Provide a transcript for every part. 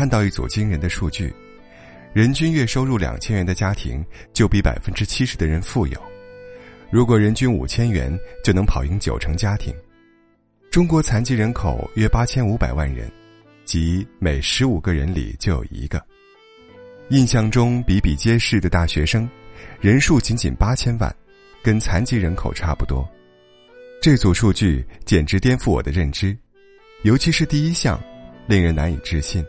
看到一组惊人的数据：人均月收入两千元的家庭就比百分之七十的人富有；如果人均五千元，就能跑赢九成家庭。中国残疾人口约八千五百万人，即每十五个人里就有一个。印象中比比皆是的大学生，人数仅仅八千万，跟残疾人口差不多。这组数据简直颠覆我的认知，尤其是第一项，令人难以置信。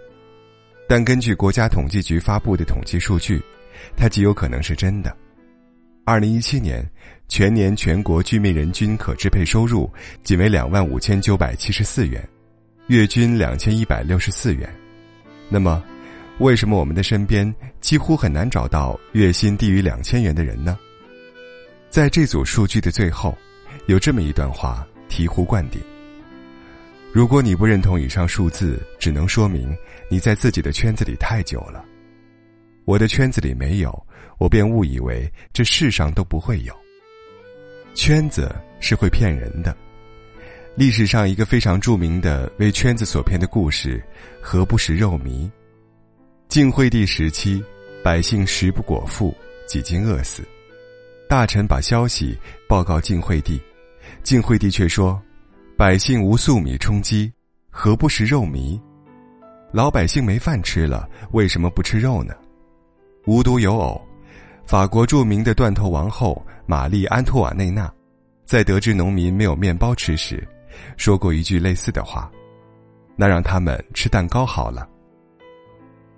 但根据国家统计局发布的统计数据，它极有可能是真的。二零一七年，全年全国居民人均可支配收入仅为两万五千九百七十四元，月均两千一百六十四元。那么，为什么我们的身边几乎很难找到月薪低于两千元的人呢？在这组数据的最后，有这么一段话醍醐灌顶：如果你不认同以上数字，只能说明你在自己的圈子里太久了。我的圈子里没有，我便误以为这世上都不会有。圈子是会骗人的。历史上一个非常著名的为圈子所骗的故事，何不食肉糜？晋惠帝时期，百姓食不果腹，几经饿死。大臣把消息报告晋惠帝，晋惠帝却说：“百姓无粟米充饥，何不食肉糜？老百姓没饭吃了，为什么不吃肉呢？”无独有偶，法国著名的断头王后玛丽安托瓦内娜，在得知农民没有面包吃时，说过一句类似的话：“那让他们吃蛋糕好了。”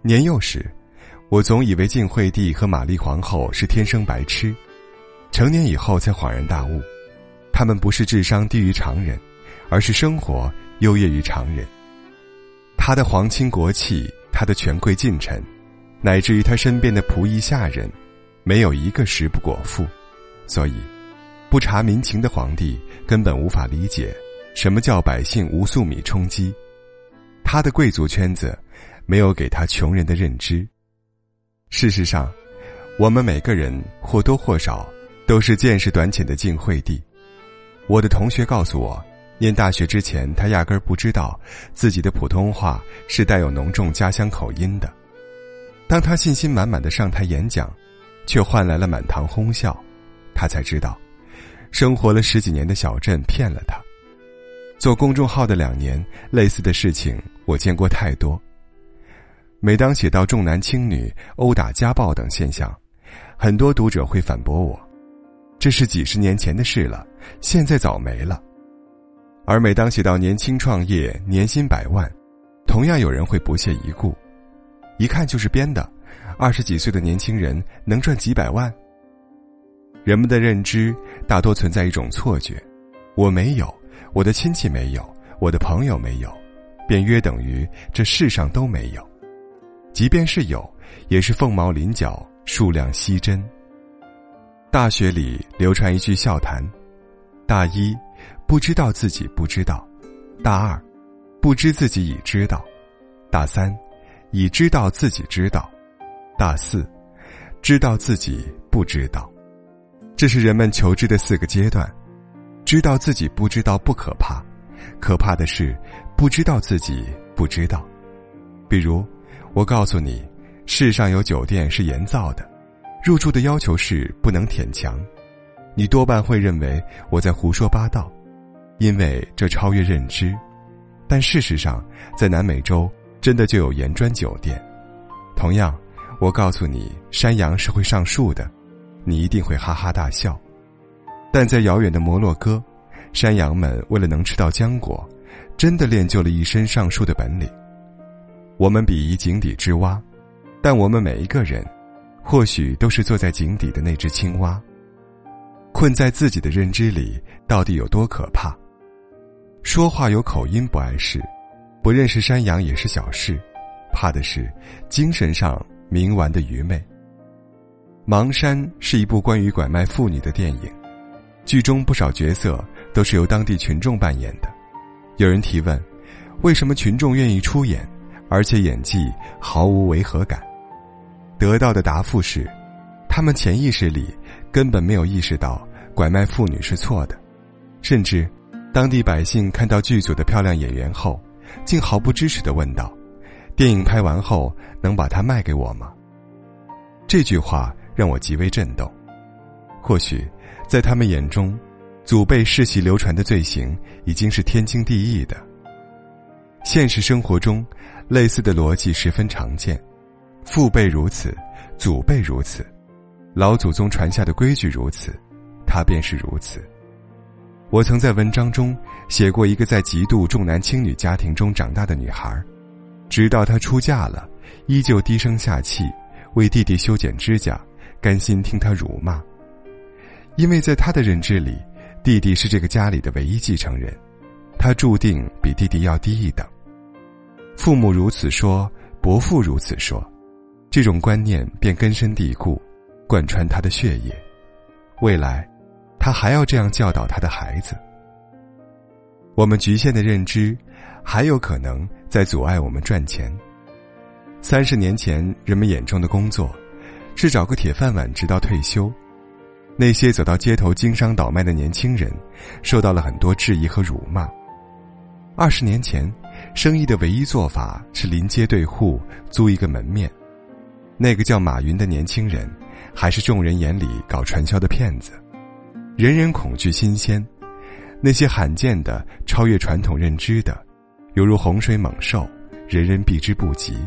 年幼时，我总以为晋惠帝和玛丽皇后是天生白痴，成年以后才恍然大悟，他们不是智商低于常人，而是生活优越于常人。他的皇亲国戚，他的权贵近臣，乃至于他身边的仆役下人，没有一个食不果腹，所以，不察民情的皇帝根本无法理解什么叫百姓无粟米充饥。他的贵族圈子。没有给他穷人的认知。事实上，我们每个人或多或少都是见识短浅的晋惠帝。我的同学告诉我，念大学之前，他压根儿不知道自己的普通话是带有浓重家乡口音的。当他信心满满的上台演讲，却换来了满堂哄笑，他才知道，生活了十几年的小镇骗了他。做公众号的两年，类似的事情我见过太多。每当写到重男轻女、殴打、家暴等现象，很多读者会反驳我：“这是几十年前的事了，现在早没了。”而每当写到年轻创业、年薪百万，同样有人会不屑一顾：“一看就是编的，二十几岁的年轻人能赚几百万？”人们的认知大多存在一种错觉：我没有，我的亲戚没有，我的朋友没有，便约等于这世上都没有。即便是有，也是凤毛麟角，数量稀珍。大学里流传一句笑谈：大一，不知道自己不知道；大二，不知自己已知道；大三，已知道自己知道；大四，知道自己不知道。这是人们求知的四个阶段。知道自己不知道不可怕，可怕的是不知道自己不知道。比如。我告诉你，世上有酒店是盐造的，入住的要求是不能舔墙。你多半会认为我在胡说八道，因为这超越认知。但事实上，在南美洲真的就有盐砖酒店。同样，我告诉你山羊是会上树的，你一定会哈哈大笑。但在遥远的摩洛哥，山羊们为了能吃到浆果，真的练就了一身上树的本领。我们鄙夷井底之蛙，但我们每一个人，或许都是坐在井底的那只青蛙。困在自己的认知里，到底有多可怕？说话有口音不碍事，不认识山羊也是小事，怕的是精神上冥顽的愚昧。《盲山》是一部关于拐卖妇女的电影，剧中不少角色都是由当地群众扮演的。有人提问：为什么群众愿意出演？而且演技毫无违和感，得到的答复是，他们潜意识里根本没有意识到拐卖妇女是错的，甚至，当地百姓看到剧组的漂亮演员后，竟毫不知耻的问道：“电影拍完后能把它卖给我吗？这句话让我极为震动。或许，在他们眼中，祖辈世袭流传的罪行已经是天经地义的。现实生活中，类似的逻辑十分常见，父辈如此，祖辈如此，老祖宗传下的规矩如此，他便是如此。我曾在文章中写过一个在极度重男轻女家庭中长大的女孩，直到她出嫁了，依旧低声下气，为弟弟修剪指甲，甘心听他辱骂。因为在他的认知里，弟弟是这个家里的唯一继承人，他注定比弟弟要低一等。父母如此说，伯父如此说，这种观念便根深蒂固，贯穿他的血液。未来，他还要这样教导他的孩子。我们局限的认知，还有可能在阻碍我们赚钱。三十年前，人们眼中的工作，是找个铁饭碗直到退休。那些走到街头经商倒卖的年轻人，受到了很多质疑和辱骂。二十年前，生意的唯一做法是临街对户租一个门面。那个叫马云的年轻人，还是众人眼里搞传销的骗子。人人恐惧新鲜，那些罕见的、超越传统认知的，犹如洪水猛兽，人人避之不及。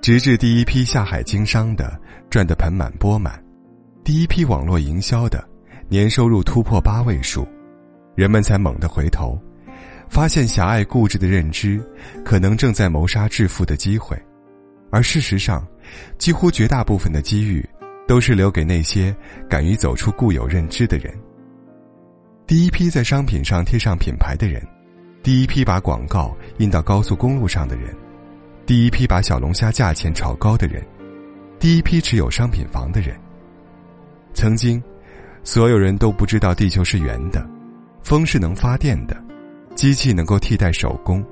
直至第一批下海经商的赚得盆满钵满。第一批网络营销的年收入突破八位数，人们才猛地回头，发现狭隘固执的认知可能正在谋杀致富的机会，而事实上，几乎绝大部分的机遇都是留给那些敢于走出固有认知的人。第一批在商品上贴上品牌的人，第一批把广告印到高速公路上的人，第一批把小龙虾价钱炒高的人，第一批持有商品房的人。曾经，所有人都不知道地球是圆的，风是能发电的，机器能够替代手工，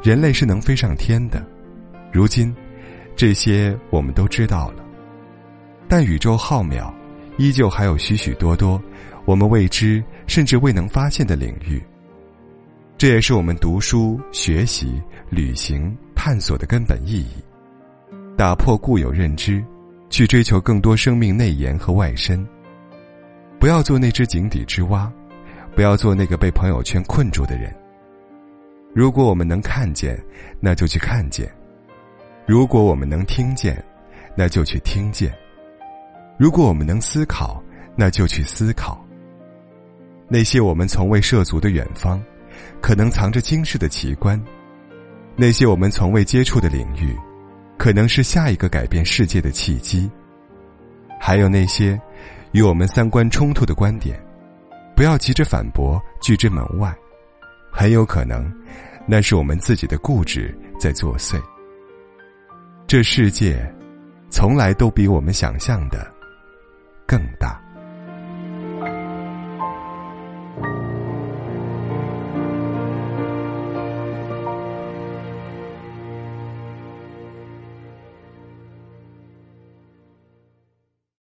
人类是能飞上天的。如今，这些我们都知道了，但宇宙浩渺，依旧还有许许多多我们未知甚至未能发现的领域。这也是我们读书、学习、旅行、探索的根本意义，打破固有认知。去追求更多生命内延和外伸。不要做那只井底之蛙，不要做那个被朋友圈困住的人。如果我们能看见，那就去看见；如果我们能听见，那就去听见；如果我们能思考，那就去思考。那些我们从未涉足的远方，可能藏着惊世的奇观；那些我们从未接触的领域。可能是下一个改变世界的契机。还有那些与我们三观冲突的观点，不要急着反驳，拒之门外。很有可能，那是我们自己的固执在作祟。这世界，从来都比我们想象的更大。